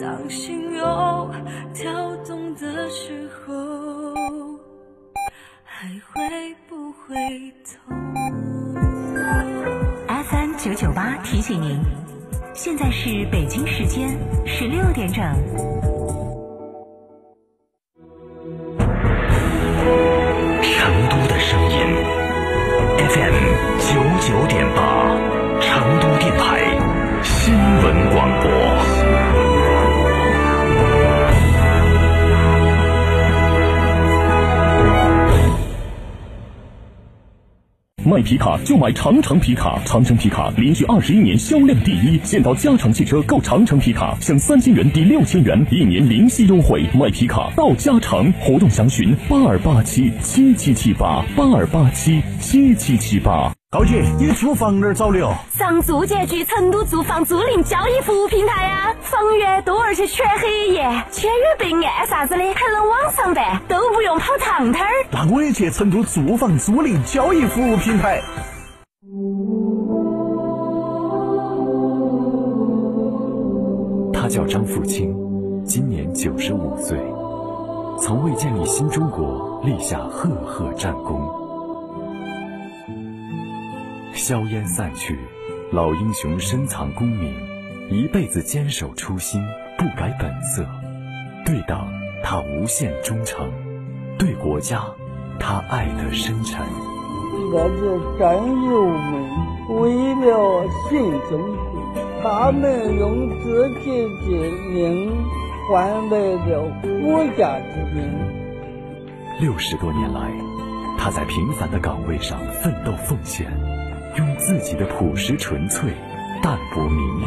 当心又跳动的时候，还会不会痛？FM 九九八提醒您，现在是北京时间十六点整。买皮卡就买长城皮卡，长城皮卡连续二十一年销量第一。现到加长汽车购长城皮卡，享三千元抵六千元，一年零息优惠。卖皮卡到嘉诚，活动详询八二八七七七七八八二八七七七七八。高姐，你租房哪儿找的哦？上租界局成都住房租赁交易服务平台呀，房源多而且全黑夜，签约备案啥子的还能网上办，都不用跑趟摊儿。那我也去成都住房租赁交易服务平台。他叫张富清，今年九十五岁，曾为建立新中国立下赫赫战功。硝烟散去，老英雄深藏功名，一辈子坚守初心，不改本色。对党，他无限忠诚；对国家，他爱得深沉。那些战友们为了新中国，他们用自己的命换来了国家的命。六十多年来，他在平凡的岗位上奋斗奉献。用自己的朴实纯粹、淡泊名利，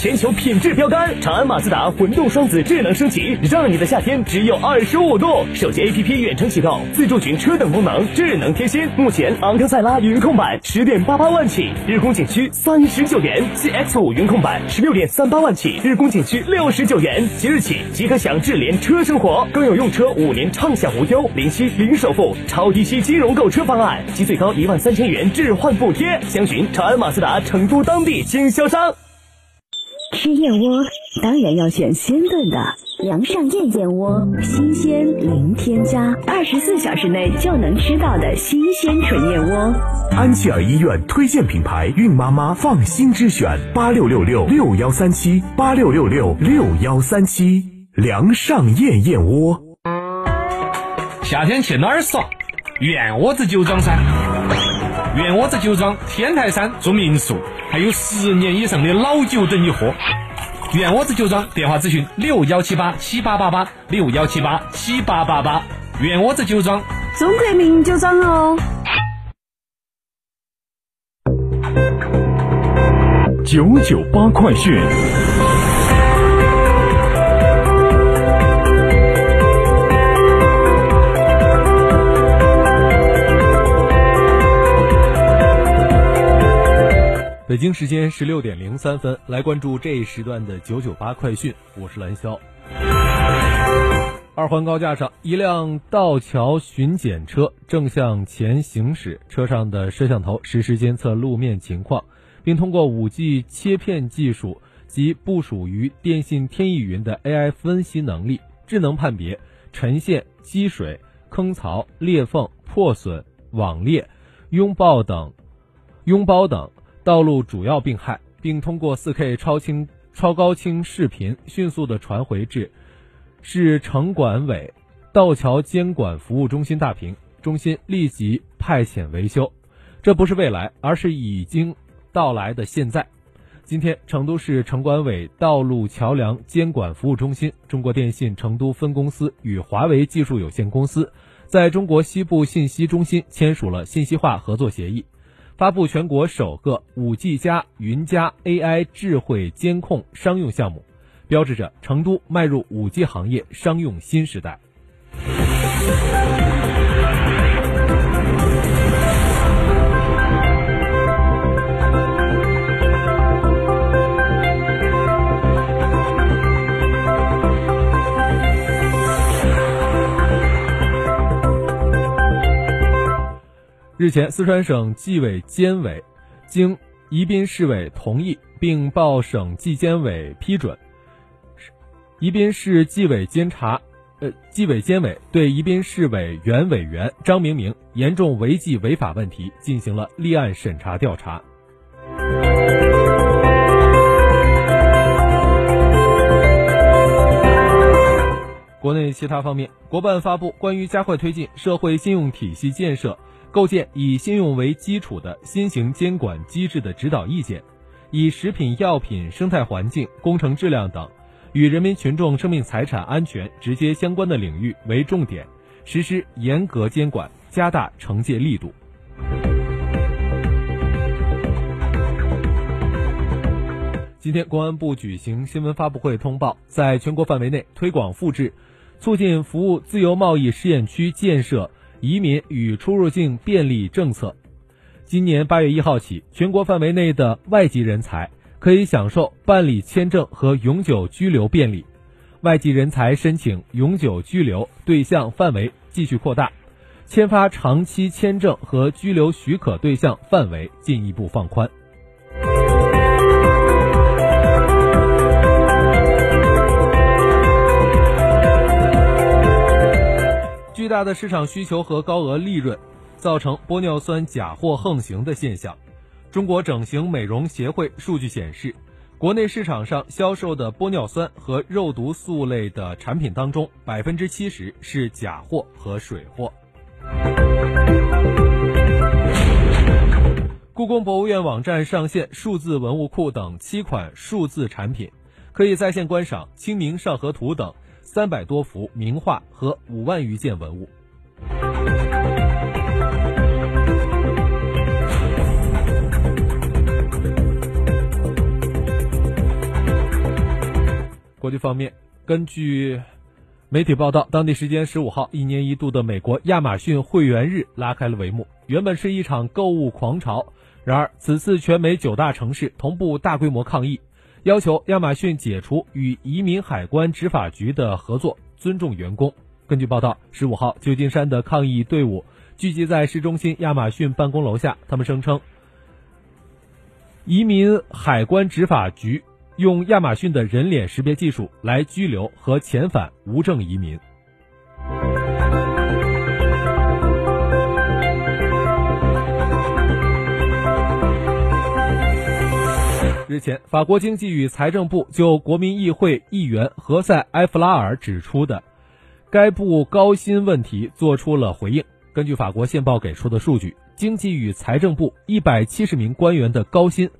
全球品质标杆，长安马自达混动双子智能升级，让你的夏天只有二十五度。手机 APP 远程启动，自助群车等功能，智能贴心。目前昂克赛拉云控版十点八八万起，日供仅需三十九元；CX 五云控版十六点三八万起，日供仅需六十九元。即日起即可享智联车生活，更有用车五年畅享无忧、零息零首付、超低息金融购车方案及最高一万三千元置换补贴。详询长安马自达成都当地经销商。吃燕窝当然要选鲜炖的，梁上燕燕窝，新鲜零添加，二十四小时内就能吃到的新鲜纯燕窝。安琪儿医院推荐品牌，孕妈妈放心之选，八六六六六幺三七，八六六六六幺三七，梁上燕燕窝。夏天去哪儿耍？燕窝子酒庄噻。院窝子酒庄天台山住民宿，还有十年以上的老酒等你喝。原窝子酒庄电话咨询六幺七八七八八八六幺七八七八八八。原窝子酒庄，中国名酒庄哦。九九八快讯。北京时间十六点零三分，来关注这一时段的九九八快讯。我是蓝霄。二环高架上，一辆道桥巡检车正向前行驶，车上的摄像头实时监测路面情况，并通过五 G 切片技术及部署于电信天翼云的 AI 分析能力，智能判别沉陷、积水、坑槽、裂缝、破损、网裂、拥抱等，拥抱等。道路主要病害，并通过 4K 超清超高清视频迅速的传回至市城管委道桥监管服务中心大屏，中心立即派遣维修。这不是未来，而是已经到来的现在。今天，成都市城管委道路桥梁监管服务中心、中国电信成都分公司与华为技术有限公司在中国西部信息中心签署了信息化合作协议。发布全国首个五 G 加云加 AI 智慧监控商用项目，标志着成都迈入五 G 行业商用新时代。日前，四川省纪委监委经宜宾市委同意，并报省纪监委批准，宜宾市纪委监察。呃，纪委监委对宜宾市委原委员张明明严重违纪违法问题进行了立案审查调查。国内其他方面，国办发布关于加快推进社会信用体系建设、构建以信用为基础的新型监管机制的指导意见，以食品药品生态环境、工程质量等。与人民群众生命财产安全直接相关的领域为重点，实施严格监管，加大惩戒力度。今天，公安部举行新闻发布会通报，在全国范围内推广复制促进服务自由贸易试验区建设移民与出入境便利政策。今年八月一号起，全国范围内的外籍人才。可以享受办理签证和永久居留便利，外籍人才申请永久居留对象范围继续扩大，签发长期签证和居留许可对象范围进一步放宽。巨大的市场需求和高额利润，造成玻尿酸假货横行的现象。中国整形美容协会数据显示，国内市场上销售的玻尿酸和肉毒素类的产品当中，百分之七十是假货和水货。故宫博物院网站上线数字文物库等七款数字产品，可以在线观赏《清明上河图》等三百多幅名画和五万余件文物。国际方面，根据媒体报道，当地时间十五号，一年一度的美国亚马逊会员日拉开了帷幕。原本是一场购物狂潮，然而此次全美九大城市同步大规模抗议，要求亚马逊解除与移民海关执法局的合作，尊重员工。根据报道，十五号，旧金山的抗议队伍聚集在市中心亚马逊办公楼下，他们声称，移民海关执法局。用亚马逊的人脸识别技术来拘留和遣返无证移民。日前，法国经济与财政部就国民议会议员何塞·埃弗拉尔指出的该部高薪问题作出了回应。根据法国宪报给出的数据，经济与财政部一百七十名官员的高薪。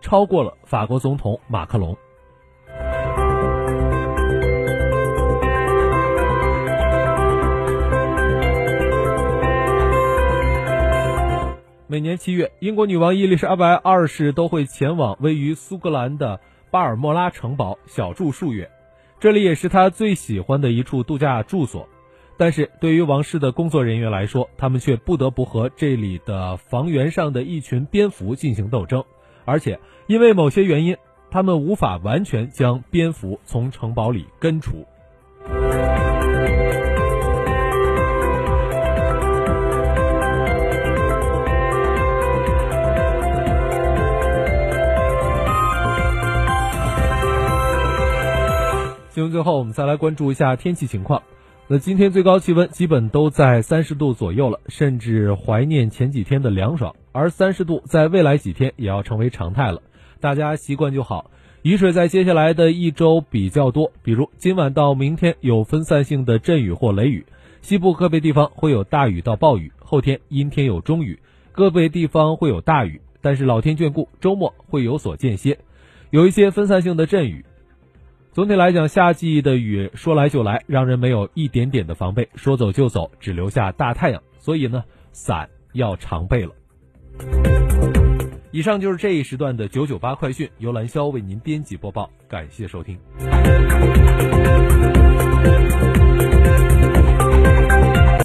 超过了法国总统马克龙。每年七月，英国女王伊丽莎白二世都会前往位于苏格兰的巴尔莫拉城堡小住数月，这里也是她最喜欢的一处度假住所。但是对于王室的工作人员来说，他们却不得不和这里的房源上的一群蝙蝠进行斗争。而且，因为某些原因，他们无法完全将蝙蝠从城堡里根除。新闻最后，我们再来关注一下天气情况。那今天最高气温基本都在三十度左右了，甚至怀念前几天的凉爽。而三十度在未来几天也要成为常态了，大家习惯就好。雨水在接下来的一周比较多，比如今晚到明天有分散性的阵雨或雷雨，西部个别地方会有大雨到暴雨。后天阴天有中雨，个别地方会有大雨，但是老天眷顾，周末会有所间歇，有一些分散性的阵雨。总体来讲，夏季的雨说来就来，让人没有一点点的防备，说走就走，只留下大太阳。所以呢，伞要常备了。以上就是这一时段的九九八快讯，由兰霄为您编辑播报，感谢收听。